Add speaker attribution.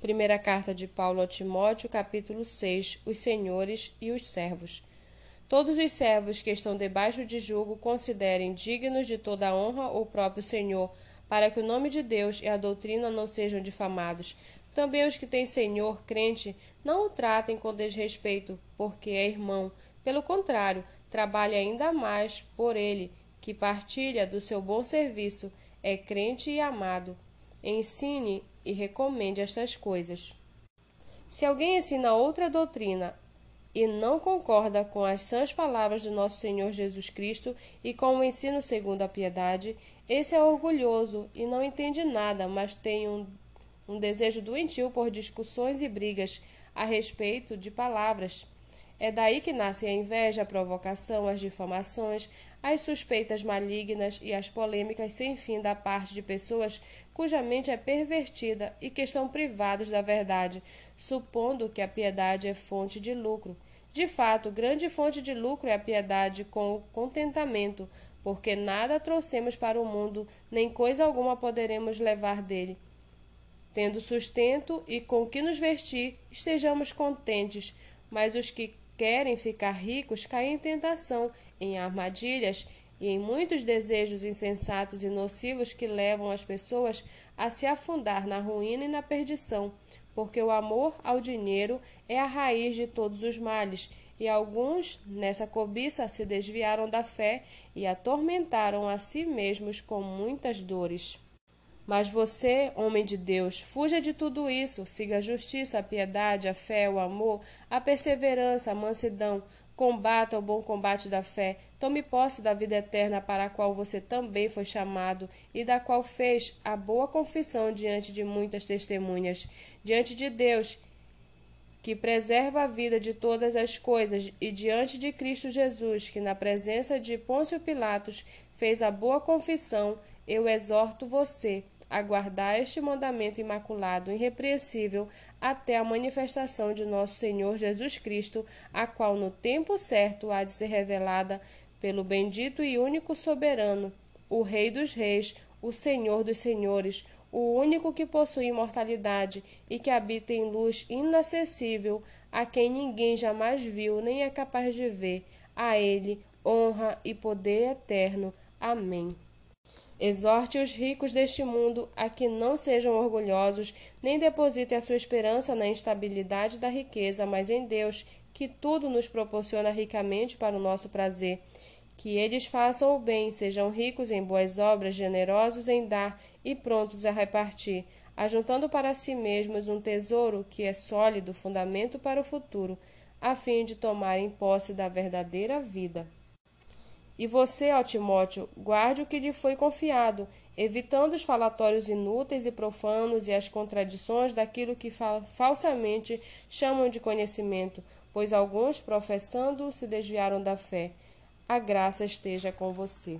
Speaker 1: Primeira carta de Paulo a Timóteo, capítulo 6 Os senhores e os servos. Todos os servos que estão debaixo de julgo considerem dignos de toda a honra o próprio Senhor, para que o nome de Deus e a doutrina não sejam difamados. Também os que têm Senhor crente não o tratem com desrespeito, porque é irmão. Pelo contrário, trabalhe ainda mais por ele, que partilha do seu bom serviço, é crente e amado. Ensine e recomende estas coisas. Se alguém ensina outra doutrina e não concorda com as sãs palavras de nosso Senhor Jesus Cristo e com o ensino segundo a piedade, esse é orgulhoso e não entende nada, mas tem um, um desejo doentio por discussões e brigas a respeito de palavras. É daí que nasce a inveja, a provocação, as difamações, as suspeitas malignas e as polêmicas sem fim da parte de pessoas cuja mente é pervertida e que estão privados da verdade, supondo que a piedade é fonte de lucro. De fato, grande fonte de lucro é a piedade com o contentamento, porque nada trouxemos para o mundo, nem coisa alguma poderemos levar dele. Tendo sustento e com que nos vestir, estejamos contentes, mas os que querem ficar ricos caem em tentação, em armadilhas e em muitos desejos insensatos e nocivos que levam as pessoas a se afundar na ruína e na perdição, porque o amor ao dinheiro é a raiz de todos os males, e alguns, nessa cobiça, se desviaram da fé e atormentaram a si mesmos com muitas dores. Mas você, homem de Deus, fuja de tudo isso, siga a justiça, a piedade, a fé, o amor, a perseverança, a mansidão, Combata o bom combate da fé. Tome posse da vida eterna para a qual você também foi chamado e da qual fez a boa confissão diante de muitas testemunhas. Diante de Deus, que preserva a vida de todas as coisas, e diante de Cristo Jesus, que na presença de Pôncio Pilatos fez a boa confissão, eu exorto você aguardar este mandamento imaculado, irrepreensível, até a manifestação de nosso Senhor Jesus Cristo, a qual no tempo certo há de ser revelada pelo bendito e único soberano, o Rei dos Reis, o Senhor dos Senhores, o único que possui imortalidade e que habita em luz inacessível, a quem ninguém jamais viu nem é capaz de ver. A Ele honra e poder eterno. Amém. Exorte os ricos deste mundo a que não sejam orgulhosos, nem depositem a sua esperança na instabilidade da riqueza, mas em Deus, que tudo nos proporciona ricamente para o nosso prazer. Que eles façam o bem, sejam ricos em boas obras, generosos em dar e prontos a repartir, ajuntando para si mesmos um tesouro que é sólido fundamento para o futuro, a fim de tomarem posse da verdadeira vida. E você, ó Timóteo, guarde o que lhe foi confiado, evitando os falatórios inúteis e profanos e as contradições daquilo que falsamente chamam de conhecimento, pois alguns, professando, se desviaram da fé. A graça esteja com você.